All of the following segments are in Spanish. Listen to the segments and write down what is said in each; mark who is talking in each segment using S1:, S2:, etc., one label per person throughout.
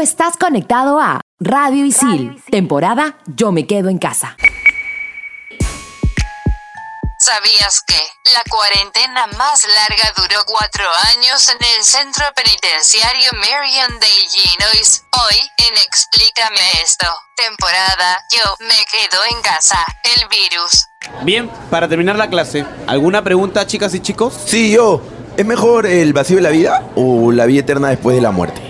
S1: estás conectado a Radio Isil, temporada Yo me quedo en casa.
S2: ¿Sabías que la cuarentena más larga duró cuatro años en el centro penitenciario Marion de Illinois? Hoy, en Explícame esto, temporada Yo me quedo en casa, el virus.
S3: Bien, para terminar la clase, ¿alguna pregunta, chicas y chicos?
S4: Sí, yo. ¿Es mejor el vacío de la vida o la vida eterna después de la muerte?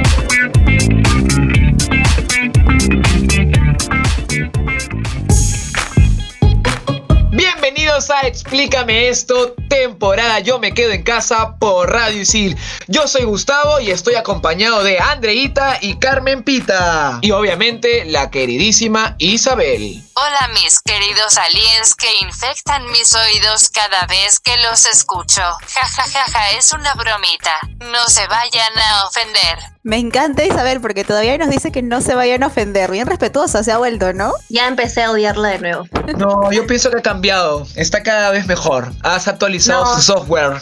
S5: Explícame esto, temporada Yo me quedo en casa por Radio Isil. Yo soy Gustavo y estoy acompañado de Andreita y Carmen Pita. Y obviamente la queridísima Isabel.
S2: Hola mis queridos aliens que infectan mis oídos cada vez que los escucho. Ja ja ja ja, es una bromita. No se vayan a ofender.
S6: Me encanta Isabel porque todavía nos dice que no se vayan a ofender. Bien respetuosa se ha vuelto, ¿no?
S7: Ya empecé a odiarla de nuevo.
S5: No, yo pienso que ha cambiado. Está cada vez mejor. Has actualizado
S7: No.
S5: su software.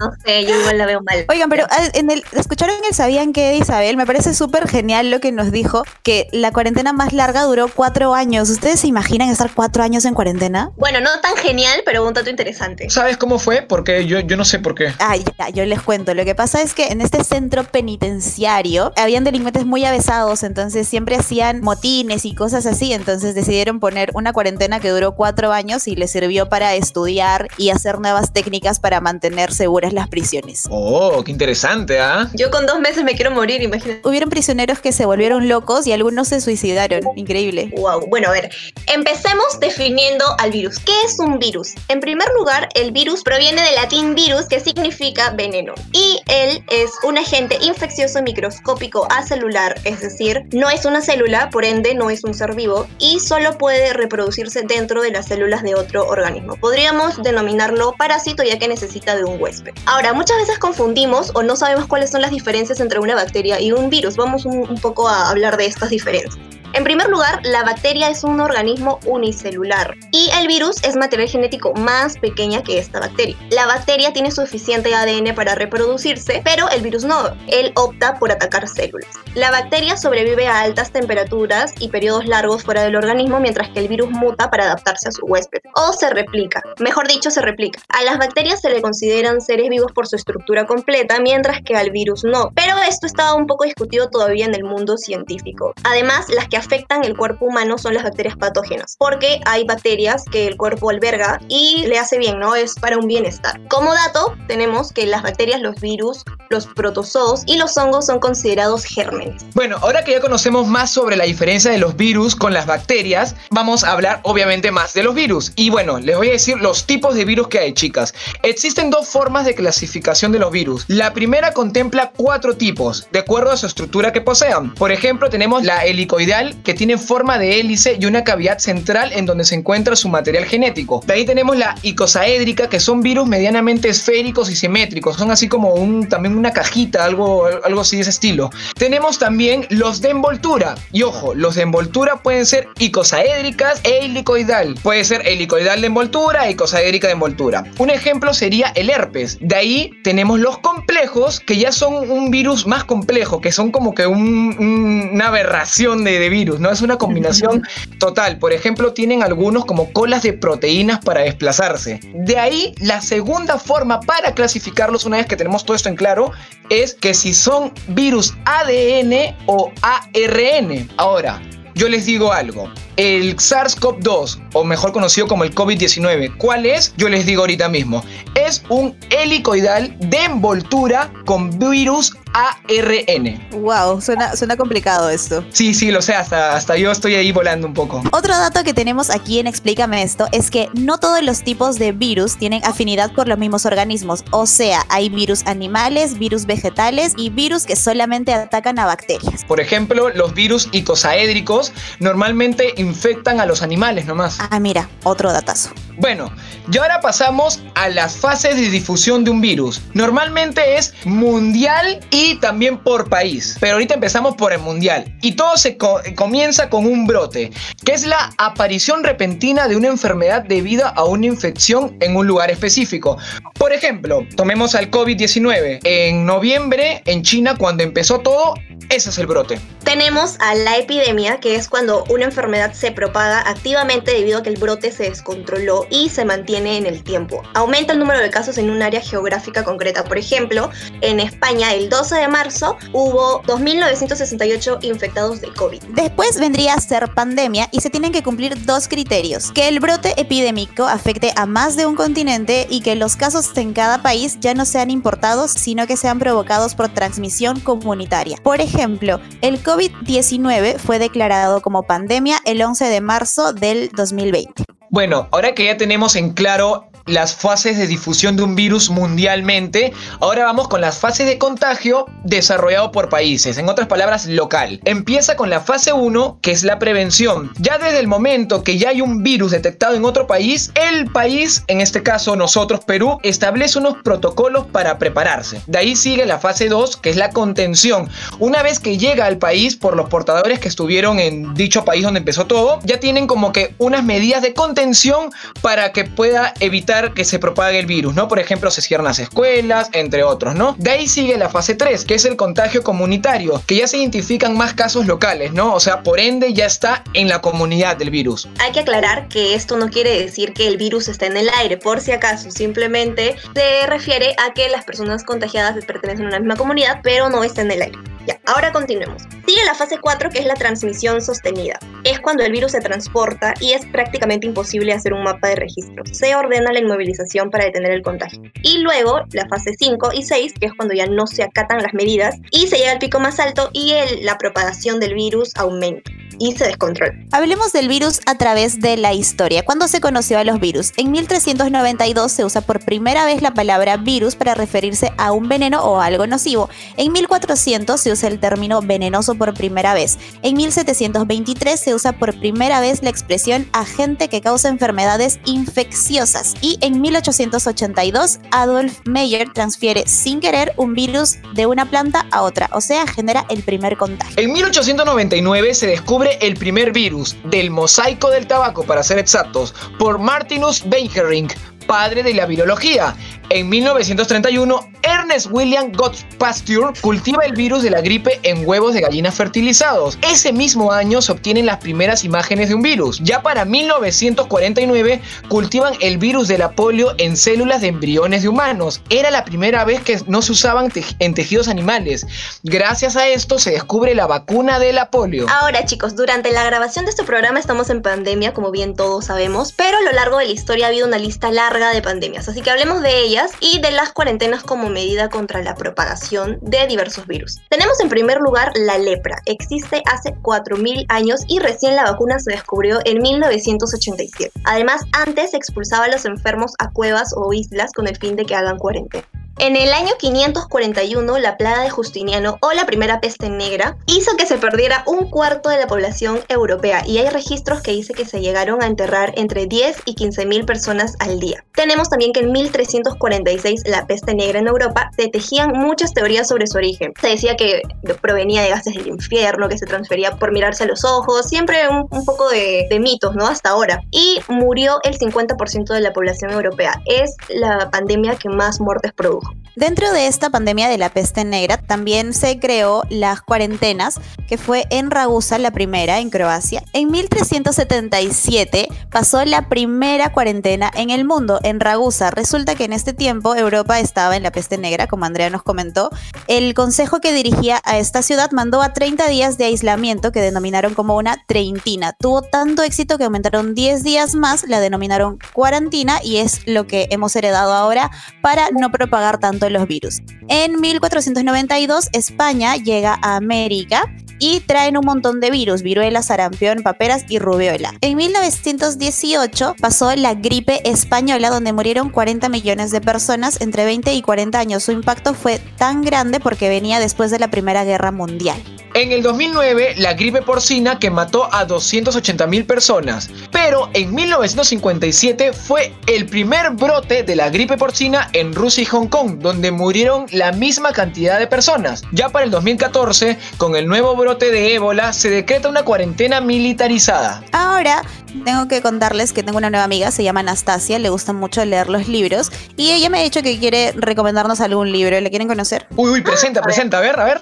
S7: No sé, yo igual la veo mal.
S6: Oigan, pero ah, en el, ¿escucharon el Sabían qué de Isabel? Me parece súper genial lo que nos dijo, que la cuarentena más larga duró cuatro años. ¿Ustedes se imaginan estar cuatro años en cuarentena?
S7: Bueno, no tan genial, pero un dato interesante.
S5: ¿Sabes cómo fue? Porque yo, yo no sé por qué.
S6: Ah, ya, yo les cuento. Lo que pasa es que en este centro penitenciario habían delincuentes muy avesados, entonces siempre hacían motines y cosas así. Entonces decidieron poner una cuarentena que duró cuatro años y les sirvió para estudiar y hacer nuevas técnicas para mantener seguras las prisiones.
S5: Oh, qué interesante, ¿ah?
S7: Yo con dos meses me quiero morir, imagínate.
S6: Hubieron prisioneros que se volvieron locos y algunos se suicidaron. Increíble.
S7: Wow. Bueno, a ver, empecemos definiendo al virus. ¿Qué es un virus? En primer lugar, el virus proviene del latín virus, que significa veneno. Y él es un agente infeccioso microscópico acelular, es decir, no es una célula, por ende no es un ser vivo, y solo puede reproducirse dentro de las células de otro organismo. Podríamos denominarlo parásito ya que necesita de un huésped. Ahora, muchas veces confundimos o no sabemos cuáles son las diferencias entre una bacteria y un virus. Vamos un, poco a hablar de estas diferencias. En primer lugar, la bacteria es un organismo unicelular y el virus es material genético más pequeña que esta bacteria. La bacteria tiene suficiente ADN para reproducirse, pero el virus no. Él opta por atacar células. La bacteria sobrevive a altas temperaturas y periodos largos fuera del organismo, mientras que el virus muta para adaptarse a su huésped. O se replica. Mejor dicho, se replica. A las bacterias se le consideran seres vivos por su estructura completa, mientras que al virus no. Pero esto está un poco discutido todavía en el mundo científico. Además, las que afectan el cuerpo humano son las bacterias patógenas, porque hay bacterias que el cuerpo alberga y le hace bien, ¿no? Es para un bienestar. Como dato, tenemos que las bacterias, los virus, los protozoos y los hongos son considerados gérmenes.
S5: Bueno, ahora que ya conocemos más sobre la diferencia de los virus con las bacterias, vamos a hablar obviamente más de los virus. Y bueno, les voy a decir los tipos de virus que hay, chicas. Existen dos formas de clasificación de los virus. La primera contempla cuatro tipos, de acuerdo a su estructura que posean. Por ejemplo, tenemos la helicoidal, que tiene forma de hélice y una cavidad central en donde se encuentra su material genético. De ahí tenemos la icosaédrica, que son virus medianamente esféricos y simétricos. Son así como un, también una cajita, algo, algo así de ese estilo. Tenemos también los de envoltura. Y ojo, los de envoltura pueden ser icosaédricas e helicoidal. Puede ser helicoidal de envoltura e icosaédrica de envoltura. Un ejemplo sería el herpes. De ahí tenemos los complejos, que ya son un virus más complejo, que son como que un- un- una aberración de, de virus, ¿no? Es una combinación total. Por ejemplo, tienen algunos como colas de proteínas para desplazarse. De ahí, la segunda forma para clasificarlos, una vez que tenemos todo esto en claro, es que si son virus ADN o ARN. Ahora, yo les digo algo. El SARS-CoV-2, o mejor conocido como el COVID-19, ¿cuál es? Yo les digo ahorita mismo. Es un helicoidal de envoltura con virus ARN.
S6: Wow, suena, suena complicado esto.
S5: Sí, sí, lo sé, hasta, hasta yo estoy ahí volando un poco.
S6: Otro dato que tenemos aquí en Explícame esto es que no todos los tipos de virus tienen afinidad por los mismos organismos. O sea, hay virus animales, virus vegetales y virus que solamente atacan a bacterias.
S5: Por ejemplo, los virus icosaédricos normalmente infectan a los animales nomás.
S6: Ah, mira, otro datazo.
S5: Bueno, y ahora pasamos a las fases de difusión de un virus. Normalmente es mundial y también por país, pero ahorita empezamos por el mundial. Y todo se co- comienza con un brote, que es la aparición repentina de una enfermedad debida a una infección en un lugar específico. Por ejemplo, tomemos al COVID-19. En noviembre, en China, cuando empezó todo, ese es el brote.
S7: Tenemos a la epidemia, que es cuando una enfermedad se propaga activamente debido a que el brote se descontroló y se mantiene en el tiempo. Aumenta el número de casos en un área geográfica concreta. Por ejemplo, en España el 12 de marzo hubo 2.968 infectados de COVID.
S6: Después vendría a ser pandemia y se tienen que cumplir dos criterios. Que el brote epidémico afecte a más de un continente y que los casos en cada país ya no sean importados, sino que sean provocados por transmisión comunitaria. Por ejemplo, el COVID-19 fue declarado como pandemia el 11 de marzo del 2020.
S5: Bueno, ahora que ya tenemos en claro las fases de difusión de un virus mundialmente, ahora vamos con las fases de contagio desarrollado por países, en otras palabras, local. Empieza con la fase 1, que es la prevención. Ya desde el momento que ya hay un virus detectado en otro país, el país, en este caso nosotros, Perú, establece unos protocolos para prepararse. De ahí sigue la fase 2, que es la contención. Una vez que llega al país por los portadores que estuvieron en dicho país donde empezó todo, ya tienen como que unas medidas de contención para que pueda evitar que se propague el virus, ¿no? Por ejemplo, se cierran las escuelas, entre otros, ¿no? De ahí sigue la fase 3, que es el contagio comunitario, que ya se identifican más casos locales, ¿no? O sea, por ende ya está en la comunidad del virus.
S7: Hay que aclarar que esto no quiere decir que el virus está en el aire, por si acaso, simplemente se refiere a que las personas contagiadas pertenecen a una misma comunidad, pero no está en el aire. Ya, ahora continuemos. Sigue la fase 4, que es la transmisión sostenida. Es cuando el virus se transporta y es prácticamente imposible hacer un mapa de registro. Se ordena la inmovilización para detener el contagio. Y luego la fase 5 y 6, que es cuando ya no se acatan las medidas y se llega al pico más alto y el- la propagación del virus aumenta y se descontrola.
S6: Hablemos del virus a través de la historia. ¿Cuándo se conoció a los virus? En 1392 se usa por primera vez la palabra virus para referirse a un veneno o algo nocivo. En 1400 se usa el término venenoso por primera vez. En 1723 se usa por primera vez la expresión agente que causa enfermedades infecciosas. Y en 1882 Adolf Meyer transfiere sin querer un virus de una planta a otra, o sea, genera el primer contagio.
S5: En 1899 se descubre el primer virus del mosaico del tabaco, para ser exactos, por Martinus Beijering, padre de la virología. En 1931, Ernest William Pasteur cultiva el virus de la gripe en huevos de gallinas fertilizados. Ese mismo año se obtienen las primeras imágenes de un virus. Ya para 1949, cultivan el virus de la polio en células de embriones de humanos. Era la primera vez que no se usaban en tejidos animales. Gracias a esto se descubre la vacuna de la polio.
S7: Ahora chicos, durante la grabación de este programa estamos en pandemia, como bien todos sabemos, pero a lo largo de la historia ha habido una lista larga de pandemias, así que hablemos de y de las cuarentenas como medida contra la propagación de diversos virus. Tenemos en primer lugar la lepra, existe hace 4.000 años y recién la vacuna se descubrió en 1987. Además, antes expulsaba a los enfermos a cuevas o islas con el fin de que hagan cuarentena. En el año 541, la plaga de Justiniano o la primera peste negra hizo que se perdiera un cuarto de la población europea y hay registros que dice que se llegaron a enterrar entre 10 y 15 mil personas al día. Tenemos también que en 1346, la peste negra en Europa, se tejían muchas teorías sobre su origen. Se decía que provenía de gases del infierno, que se transfería por mirarse a los ojos, siempre un, poco de mitos, ¿no? Hasta ahora. Y murió el 50% de la población europea. Es la pandemia que más muertes produjo.
S6: Dentro de esta pandemia de la peste negra también se creó las cuarentenas, que fue en Ragusa la primera, en Croacia. En 1377 pasó la primera cuarentena en el mundo, en Ragusa. Resulta que en este tiempo Europa estaba en la peste negra, como Andrea nos comentó. El consejo que dirigía a esta ciudad mandó a 30 días de aislamiento que denominaron como una treintina. Tuvo tanto éxito que aumentaron 10 días más, la denominaron cuarantina y es lo que hemos heredado ahora para no propagar propagar tanto los virus. En 1492 España llega a América y traen un montón de virus, viruela, sarampión, paperas y rubiola. En 1918 pasó la gripe española donde murieron 40 millones de personas entre 20 y 40 años. Su impacto fue tan grande porque venía después de la Primera Guerra Mundial.
S5: En el 2009, la gripe porcina que mató a 280 mil personas. Pero en 1957 fue el primer brote de la gripe porcina en Rusia y Hong Kong, donde murieron la misma cantidad de personas. Ya para el 2014, con el nuevo brote de ébola, se decreta una cuarentena militarizada.
S6: Ahora, tengo que contarles que tengo una nueva amiga, se llama Anastasia, le gusta mucho leer los libros y ella me ha dicho que quiere recomendarnos algún libro. ¿Le quieren conocer?
S5: Uy, uy, presenta, presenta, a ver, a ver.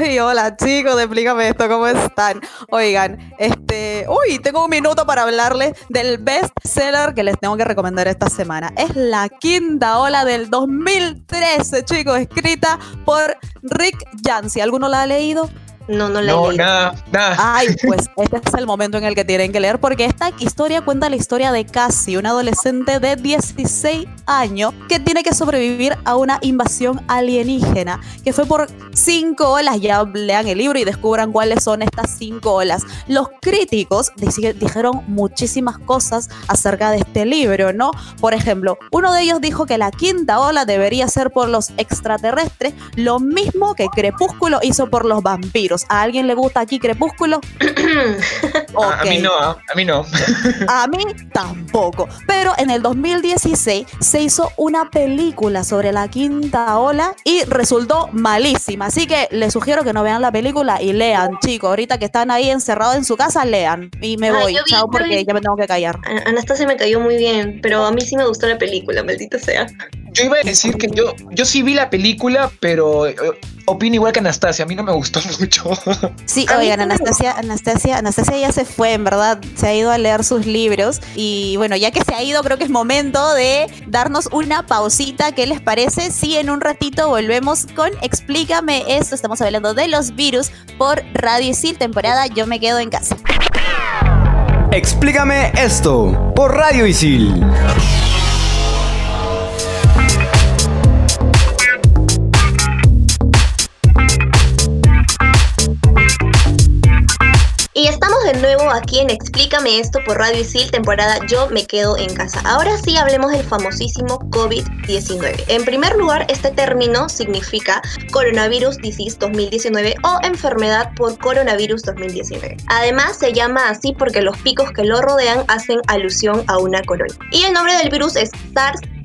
S6: Ay, hola chicos, explícame esto, ¿cómo están? Oigan, este, uy, tengo un minuto para hablarles del best seller que les tengo que recomendar esta semana. Es La Quinta Ola del 2013, chicos, escrita por Rick Yancey. ¿Alguno la ha leído?
S7: No, no la he
S5: No,
S7: leído.
S5: nada, nada.
S6: Ay, pues este es el momento en el que tienen que leer porque esta historia cuenta la historia de Cassie, una adolescente de 16 años que tiene que sobrevivir a una invasión alienígena que fue por cinco olas. Ya lean el libro y descubran cuáles son estas cinco olas. Los críticos dijeron muchísimas cosas acerca de este libro, ¿no? Por ejemplo, uno de ellos dijo que la quinta ola debería ser por los extraterrestres, lo mismo que Crepúsculo hizo por los vampiros. ¿A alguien le gusta aquí Crepúsculo?
S5: A- A mí no, a mí no.
S6: A mí tampoco. Pero en el 2016 se hizo una película sobre la quinta ola y resultó malísima. Así que les sugiero que no vean la película y lean, chicos. Ahorita que están ahí encerrados en su casa, lean. Y me
S7: Ah,
S6: voy.
S7: vi-
S6: Chao, porque
S7: vi-
S6: ya me tengo que callar.
S7: Anastasia me cayó muy bien, pero a mí sí me gustó la película, maldita sea.
S5: Yo iba a decir que yo, yo sí vi la película, pero eh, opino igual que Anastasia. A mí no me gustó mucho.
S6: Sí, oigan, Anastasia, Anastasia, Anastasia ya se fue, en verdad, se ha ido a leer sus libros y bueno, ya que se ha ido, creo que es momento de darnos una pausita. ¿Qué les parece? Si en un ratito volvemos con Explícame esto, estamos hablando de los virus por Radio Isil, temporada Yo me quedo en casa.
S8: Explícame esto por Radio Isil.
S7: Aquí Explícame esto por Radio Isil, temporada Yo me quedo en casa. Ahora sí hablemos del famosísimo COVID-19. En primer lugar, este término significa Coronavirus Disease 2019 o enfermedad por coronavirus 2019. Además, se llama así porque los picos que lo rodean hacen alusión a una corona. Y el nombre del virus es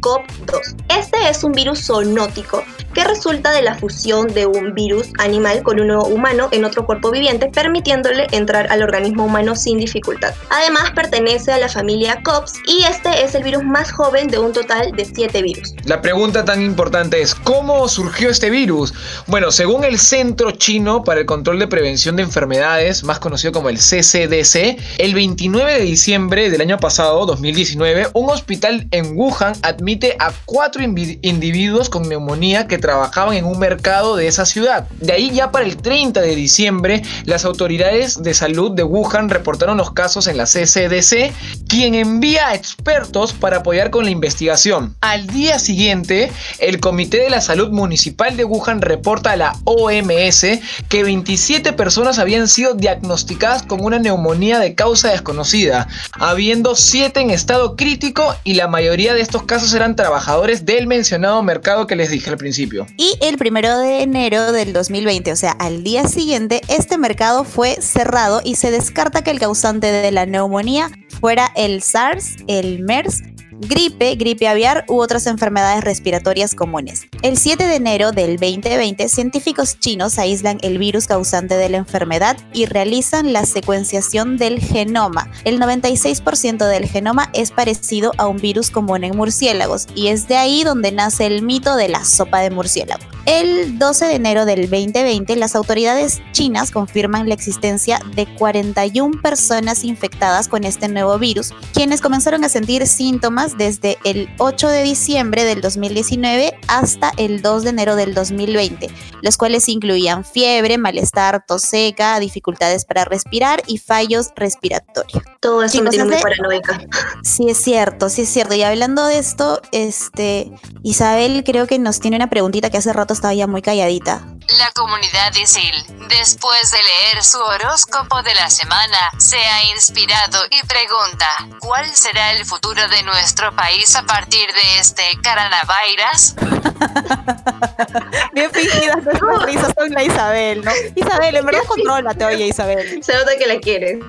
S7: SARS-CoV-2. Este es un virus zoonótico que resulta de la fusión de un virus animal con uno humano en otro cuerpo viviente, permitiéndole entrar al organismo humano sin dificultad. Además, pertenece a la familia COPS y este es el virus más joven de un total de 7 virus.
S5: La pregunta tan importante es, ¿cómo surgió este virus? Bueno, según el Centro Chino para el Control de Prevención de Enfermedades, más conocido como el CCDC, el 29 de diciembre del año pasado, 2019, un hospital en Wuhan a cuatro individuos con neumonía que trabajaban en un mercado de esa ciudad. De ahí ya para el 30 de diciembre, las autoridades de salud de Wuhan reportaron los casos en la CCDC, quien envía a expertos para apoyar con la investigación. Al día siguiente, el Comité de la Salud Municipal de Wuhan reporta a la OMS que 27 personas habían sido diagnosticadas con una neumonía de causa desconocida, habiendo 7 en estado crítico y la mayoría de estos casos eran trabajadores del mencionado mercado que les dije al principio.
S6: Y el primero de enero del 2020, o sea, al día siguiente, este mercado fue cerrado y se descarta que el causante de la neumonía fuera el SARS, el MERS, gripe, gripe aviar u otras enfermedades respiratorias comunes. El 7 de enero del 2020, científicos chinos aíslan el virus causante de la enfermedad y realizan la secuenciación del genoma. El 96% del genoma es parecido a un virus común en murciélagos y es de ahí donde nace el mito de la sopa de murciélago. El 12 de enero del 2020, las autoridades chinas confirman la existencia de 41 personas infectadas con este nuevo virus, quienes comenzaron a sentir síntomas desde el 8 de diciembre del 2019 hasta el 2 de enero del 2020, los cuales incluían fiebre, malestar, tos seca, dificultades para respirar y fallos respiratorios.
S7: Todo eso me
S6: Chicos,
S7: tiene muy paranoica.
S6: Sí es cierto, sí es cierto. Y hablando de esto, este Isabel creo que nos tiene una preguntita que hace rato estaba ya muy calladita.
S2: La comunidad ISIL, después de leer su horóscopo de la semana, se ha inspirado y pregunta, ¿cuál será el futuro de nuestro país a partir de este coronavirus?
S6: Bien fingidas nuestras risas son la Isabel, ¿no? Isabel, en verdad contrólate, oye Isabel.
S7: Se nota que la quieres.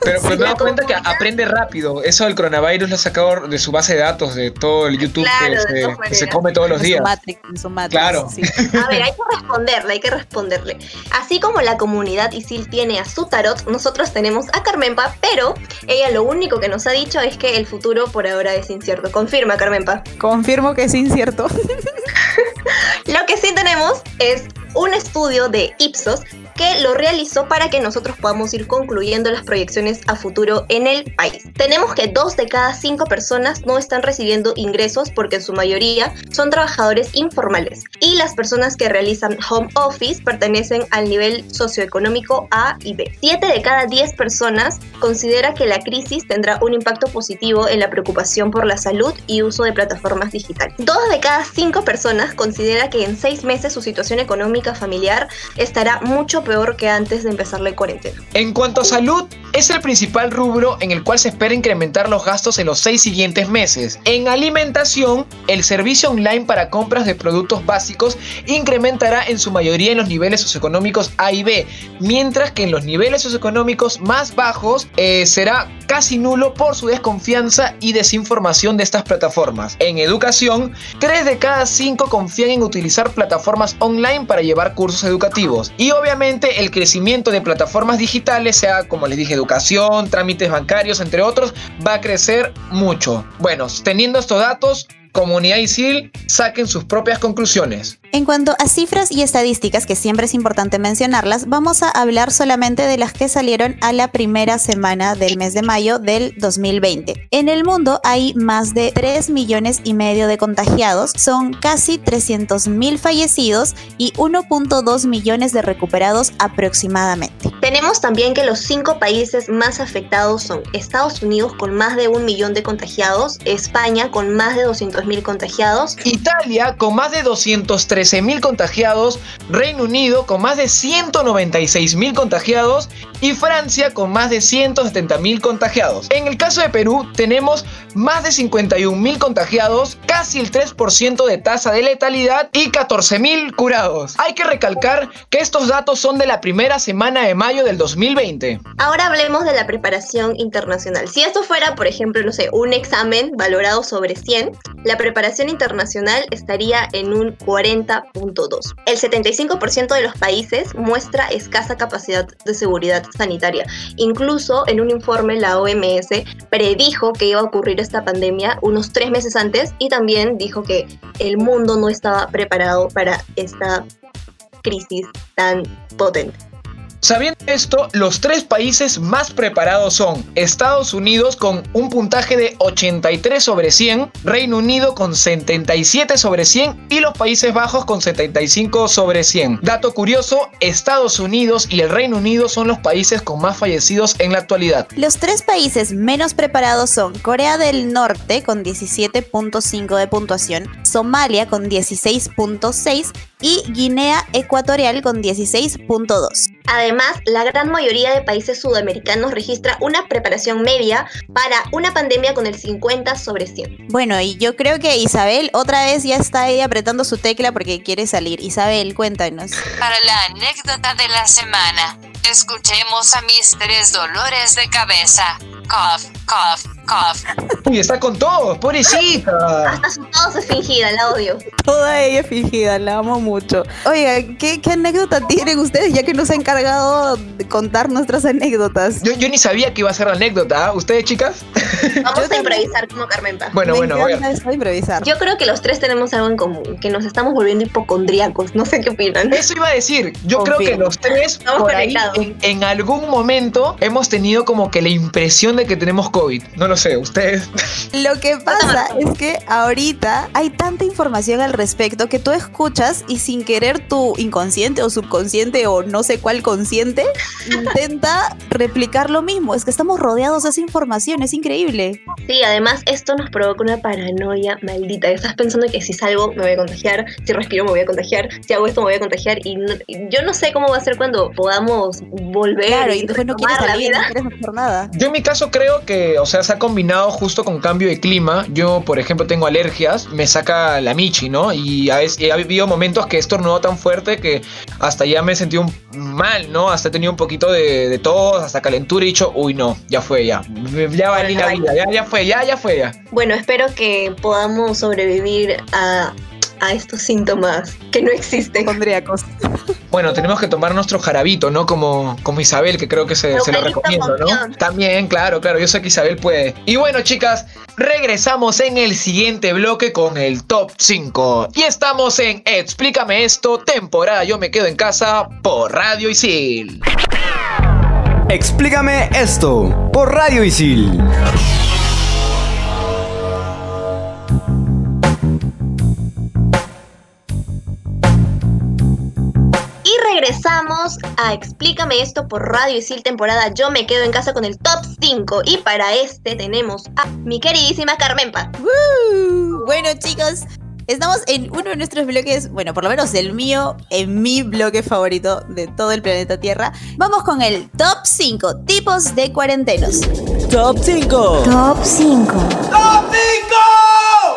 S5: Pero, pero
S7: Sí,
S5: me doy cuenta que aprende rápido. Eso del coronavirus lo ha sacado de su base de datos, de todo el YouTube
S7: Claro,
S5: que, se, que
S7: maneras.
S5: se come todos los
S6: En
S5: días.
S6: su Matrix, en su Matrix.
S5: Claro.
S6: sí.
S7: A ver, hay que responderle, hay que responderle. Así como la comunidad ISIL tiene a su tarot, nosotros tenemos a Carmenpa, pero ella lo único que nos ha dicho es que el futuro por ahora es incierto. Confirma, Carmenpa.
S6: Confirmo que es incierto.
S7: Lo que sí tenemos es un estudio de Ipsos que lo realizó para que nosotros podamos ir concluyendo las proyecciones a futuro en el país. Tenemos que dos de cada cinco personas no están recibiendo ingresos porque en su mayoría son trabajadores informales y las personas que realizan home office pertenecen al nivel socioeconómico A y B. Siete de cada diez personas considera que la crisis tendrá un impacto positivo en la preocupación por la salud y uso de plataformas digitales. Dos de cada cinco personas considera que en seis meses su situación económica familiar estará mucho peor que antes de empezar la cuarentena.
S5: En cuanto a salud, es el principal rubro en el cual se espera incrementar los gastos en los seis siguientes meses. En alimentación, el servicio online para compras de productos básicos incrementará en su mayoría en los niveles socioeconómicos A y B, mientras que en los niveles socioeconómicos más bajos eh, será casi nulo por su desconfianza y desinformación de estas plataformas. En educación, 3 de cada 5 confían en utilizar plataformas online para llevar cursos educativos. Y obviamente el crecimiento de plataformas digitales, sea como les dije, educación, trámites bancarios, entre otros, va a crecer mucho. Bueno, teniendo estos datos, comunidad ISIL saquen sus propias conclusiones.
S6: En cuanto a cifras y estadísticas, que siempre es importante mencionarlas, vamos a hablar solamente de las que salieron a la primera semana del mes de mayo del 2020. En el mundo hay más de 3 millones y medio de contagiados, son casi 300 mil fallecidos y 1.2 millones de recuperados aproximadamente.
S7: Tenemos también que los cinco países más afectados son Estados Unidos con más de un millón de contagiados, España con más de 200 mil contagiados,
S5: Italia con más de 230 13.000 contagiados, Reino Unido con más de 196.000 contagiados y Francia con más de 170.000 contagiados. En el caso de Perú tenemos más de 51.000 contagiados, casi el 3% de tasa de letalidad y 14.000 curados. Hay que recalcar que estos datos son de la primera semana de mayo del 2020.
S7: Ahora hablemos de la preparación internacional. Si esto fuera, por ejemplo, no sé, un examen valorado sobre 100, la preparación internacional estaría en un 40 40.2. El 75% de los países muestra escasa capacidad de seguridad sanitaria. Incluso en un informe la OMS predijo que iba a ocurrir esta pandemia unos tres meses antes y también dijo que el mundo no estaba preparado para esta crisis tan potente.
S5: Sabiendo esto, los tres países más preparados son Estados Unidos con un puntaje de 83 sobre 100, Reino Unido con 77 sobre 100 y los Países Bajos con 75 sobre 100. Dato curioso, Estados Unidos y el Reino Unido son los países con más fallecidos en la actualidad.
S6: Los tres países menos preparados son Corea del Norte con 17.5 de puntuación, Somalia con 16.6 y Guinea Ecuatorial con 16.2.
S7: Además, la gran mayoría de países sudamericanos registra una preparación media para una pandemia con el 50 sobre 100.
S6: Bueno, y yo creo que Isabel otra vez ya está ahí apretando su tecla porque quiere salir. Isabel, cuéntanos.
S2: Para la anécdota de la semana, escuchemos a mis tres dolores de cabeza. cough, cough, cough.
S5: Uy, está con todos, pobrecita.
S7: Hasta su tos es fingida, la odio.
S6: Toda ella es fingida, la amo mucho. Oiga, ¿qué, qué anécdota tienen ustedes ya que nos ha encargado de contar nuestras anécdotas?
S5: Yo, yo ni sabía que iba a ser la anécdota. ¿ah? ¿Ustedes, chicas?
S7: Vamos a improvisar como Carmen Paz.
S5: Bueno,
S6: Me
S5: bueno, voy a-
S6: improvisar.
S7: Yo creo que los tres tenemos algo en común, que nos estamos volviendo hipocondríacos. No sé qué opinan.
S5: Eso iba a decir. Yo creo que los tres,
S7: Estamos
S5: por ahí. En, en algún momento, hemos tenido como que la impresión de que tenemos COVID. No lo sé, ustedes.
S6: Lo que pasa es que ahorita hay tanta información al respecto que tú escuchas y sin querer tu inconsciente o subconsciente o no sé cuál consciente intenta replicar lo mismo. Es que estamos rodeados de esa información, es increíble.
S7: Sí, además esto nos provoca una paranoia maldita. Estás pensando que si salgo me voy a contagiar, si respiro me voy a contagiar, si hago esto me voy a contagiar y no- y yo no sé cómo va a ser cuando podamos volver
S6: Claro, y
S7: y
S6: después no quieres salir, no
S7: vida.
S6: quieres hacer nada.
S5: Yo en mi caso creo que, o sea, se ha combinado justo con cambio de clima. Yo, por ejemplo, tengo alergias, me saca la michi, ¿no? Y a veces y ha habido momentos que he estornudado tan fuerte que hasta ya me he sentido un- mal, ¿no? Hasta he tenido un poquito de, de tos, hasta calentura y he dicho, uy, no, ya fue, ya. Ya valí la vida, ya, ya fue, ya, ya fue, ya.
S7: Bueno, espero que podamos sobrevivir a, a estos síntomas que no existen.
S6: Hipocondríacos.
S5: Bueno, tenemos que tomar nuestro jarabito, ¿no? Como, como Isabel, que creo que se, se lo recomiendo, ¿no? También, claro, claro, yo sé que Isabel puede. Y bueno, chicas, regresamos en el siguiente bloque con el top 5. Y estamos en Explícame esto, temporada Yo me quedo en casa por Radio Isil.
S8: Explícame esto por Radio Isil.
S7: Regresamos a Explícame esto por Radio Isil temporada Yo me quedo en casa con el top 5 y para este tenemos a mi queridísima Carmenpa.
S6: Uh, Bueno, chicos, estamos en uno de nuestros bloques, bueno, por lo menos el mío, en mi bloque favorito de todo el planeta Tierra. Vamos con el top 5 tipos de cuarentenos.
S8: Top 5.
S6: Top 5. Top 5,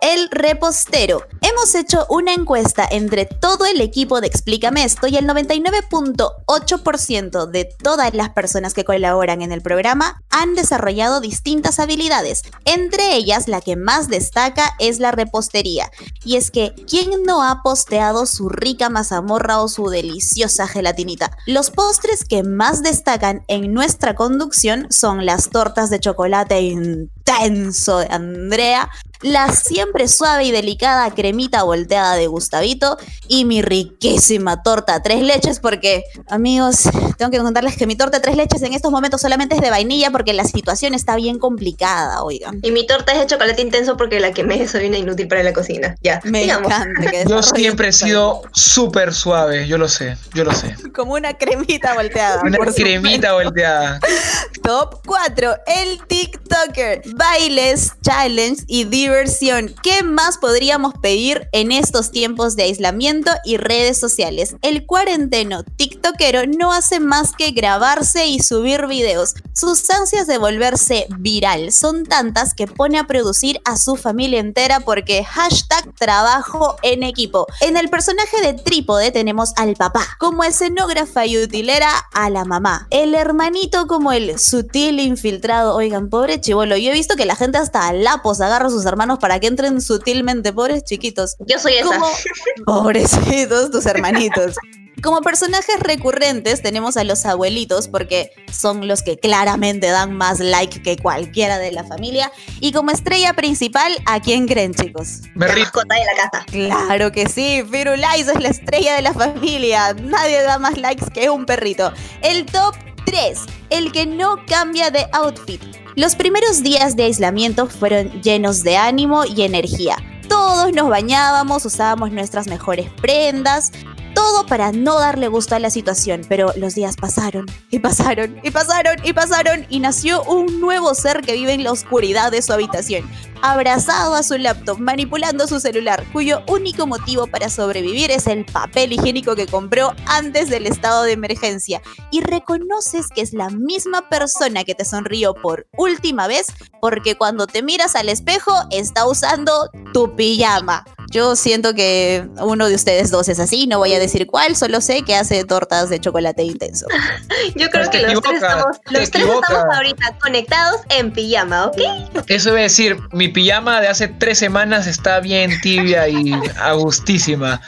S6: el repostero. Hemos hecho una encuesta entre todo el equipo de Explícame esto y el 99.8% de todas las personas que colaboran en el programa han desarrollado distintas habilidades. Entre ellas, la que más destaca es la repostería. Y es que, ¿quién no ha posteado su rica mazamorra o su deliciosa gelatinita? Los postres que más destacan en nuestra conducción son las tortas de chocolate intenso de Andrea, la siempre suave y delicada cremita volteada de Gustavito y mi riquísima torta tres leches porque, amigos, tengo que contarles que mi torta tres leches en estos momentos solamente es de vainilla porque la situación está bien complicada, oigan.
S7: Y mi torta es de chocolate intenso porque la que me soy una inútil para la cocina. Ya,
S6: Me encanta. que
S5: Yo siempre he sido súper suave, yo lo sé, yo lo sé.
S6: Como una cremita volteada.
S5: Una
S6: por
S5: cremita volteada.
S6: Top 4. El TikToker. Bailes, challenge y diversión. ¿Qué más podríamos pedir en estos tiempos de aislamiento y redes sociales? El cuarenteno TikTokero no hace más que grabarse y subir videos. Sus ansias de volverse viral son tantas que pone a producir a su familia entera porque hashtag trabajo en equipo. En el personaje de Trípode tenemos al papá como escenógrafa y utilera a la mamá. El hermanito como el sutil infiltrado. Oigan, pobre chivolo. Yo he visto que la gente hasta lapos agarra sus hermanos para que entren sutilmente. Pobres chiquitos.
S7: Yo soy esa.
S6: Como pobrecitos tus hermanitos. Como personajes recurrentes tenemos a los abuelitos porque son los que claramente dan más like que cualquiera de la familia. Y como estrella principal, ¿a quién creen chicos?
S5: Me
S7: La mascota de la casa.
S6: Claro que sí, Firulais es la estrella de la familia. Nadie da más likes que un perrito. El top 3, el que no cambia de outfit. Los primeros días de aislamiento fueron llenos de ánimo y energía. Todos nos bañábamos, usábamos nuestras mejores prendas, todo para no darle gusto a la situación, pero los días pasaron y pasaron y pasaron y pasaron y nació un nuevo ser que vive en la oscuridad de su habitación, abrazado a su laptop, manipulando su celular, cuyo único motivo para sobrevivir es el papel higiénico que compró antes del estado de emergencia. Y reconoces que es la misma persona que te sonrió por última vez porque cuando te miras al espejo está usando tu pijama. Yo siento que uno de ustedes dos es así, no voy a decir cuál, solo sé que hace tortas de chocolate intenso.
S7: Yo creo
S5: Pues
S7: que los tres, estamos,
S5: te
S7: los tres
S5: equivocas.
S7: estamos ahorita conectados en pijama, ¿ok?
S5: Eso debe decir, mi pijama de hace tres semanas está bien tibia y agustísima.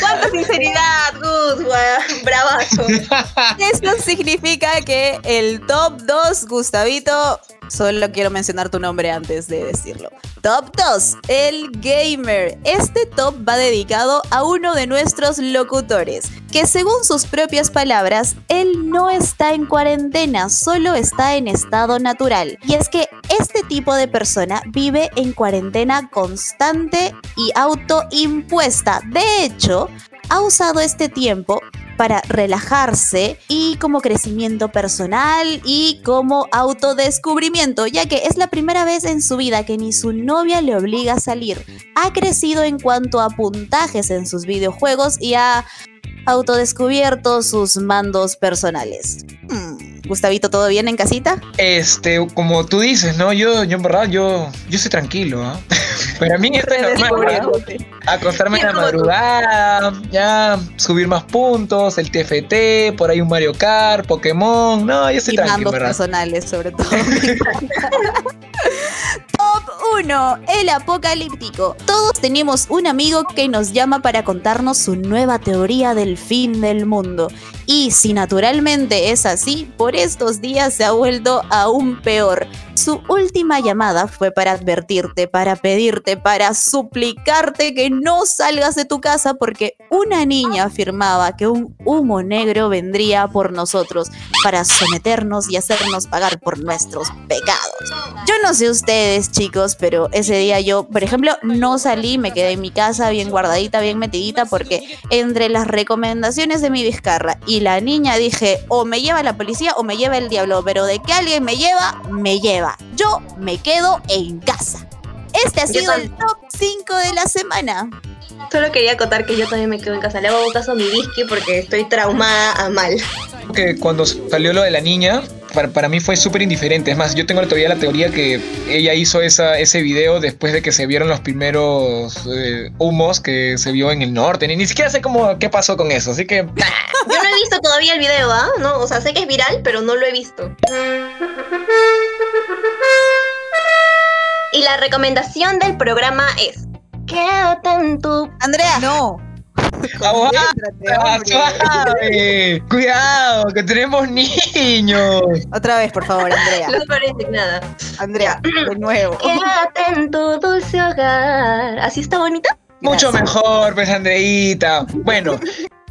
S7: ¡Cuánta sinceridad, Gus! ¡Bravazo!
S6: Esto significa que el top 2, Gustavito, solo quiero mencionar tu nombre antes de decirlo. Top 2, el gamer. Este top va dedicado a uno de nuestros locutores, que según sus propias palabras, él no está en cuarentena, solo está en estado natural. Y es que este tipo de persona vive en cuarentena constante y autoimpuesta. De hecho, ha usado este tiempo para relajarse y como crecimiento personal y como autodescubrimiento, ya que es la primera vez en su vida que ni su novia le obliga a salir. Ha crecido en cuanto a puntajes en sus videojuegos y ha autodescubierto sus mandos personales. Hmm, Gustavito, ¿todo bien en casita?
S5: Este, como tú dices, ¿no? Yo, yo en verdad, yo, yo estoy tranquilo, ¿ah? Para mí esto es normal, ¿no? Acostarme en la
S7: tú.
S5: madrugada, ya subir más puntos, el TFT, por ahí un Mario Kart, Pokémon. No, yo estoy
S6: y
S5: tranquilo,
S6: mandos
S5: ¿verdad?
S6: personales, sobre todo. Top 1, el apocalíptico. Todos tenemos un amigo que nos llama para contarnos su nueva teoría del fin del mundo. Y si naturalmente es así, por estos días se ha vuelto aún peor. Su última llamada fue para advertirte, para pedirte, para suplicarte que no salgas de tu casa porque una niña afirmaba que un humo negro vendría por nosotros para someternos y hacernos pagar por nuestros pecados. Yo no sé ustedes, chicos, pero ese día yo, por ejemplo, no salí, me quedé en mi casa bien guardadita, bien metidita, porque entre las recomendaciones de mi Vizcarra y la niña dije, o me lleva la policía o me lleva el diablo, pero de que alguien me lleva, me lleva. Yo me quedo en casa. Este ha sido el top 5 de la semana.
S7: Solo quería acotar que yo también me quedo en casa. Le hago caso a mi whisky porque estoy traumada a mal.
S5: que cuando salió lo de la niña, para, para mí fue súper indiferente. Es más, yo tengo todavía la teoría que ella hizo esa, ese video después de que se vieron los primeros eh, humos que se vio en el norte. Ni, ni siquiera sé cómo qué pasó con eso. Así que
S7: Yo no he visto todavía el video, ¿ah? No, o sea, sé que es viral, pero no lo he visto. Y la recomendación del programa es: Quédate en tu.
S6: Andrea, no.
S5: Suave. Cuidado, que tenemos niños.
S6: Otra vez, por favor, Andrea.
S7: Lo peor indignada.
S6: Andrea, de nuevo.
S7: Quédate en tu dulce hogar. ¿Así está bonita?
S5: Mucho
S6: Gracias.
S5: mejor, pues Andreita. Bueno,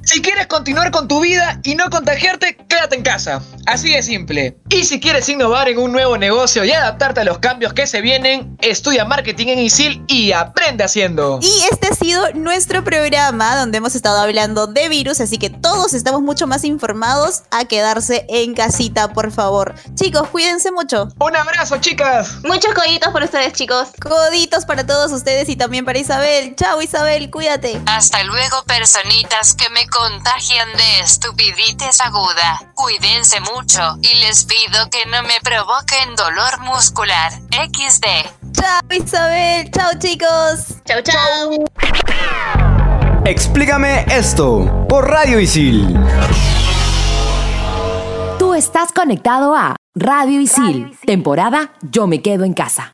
S5: si quieres continuar con tu vida y no contagiarte, quédate en casa. Así de simple. Y si quieres innovar en un nuevo negocio y adaptarte a los cambios que se vienen, estudia marketing en ISIL y aprende haciendo.
S6: Y este ha sido nuestro programa donde hemos estado hablando de virus, así que todos estamos mucho más informados a quedarse en casita, por favor. Chicos, cuídense mucho.
S5: Un abrazo, chicas.
S7: Muchos coditos por ustedes, chicos.
S6: Coditos para todos ustedes y también para Isabel. Chao Isabel, cuídate.
S2: Hasta luego, personitas que me contagian de estupiditis aguda. Cuídense mucho y les pido que no me provoquen dolor muscular. XD.
S6: Chao Isabel, chao chicos.
S7: Chau, chau.
S8: Explícame esto por Radio Isil.
S1: Tú estás conectado a Radio Isil, temporada Yo me quedo en casa.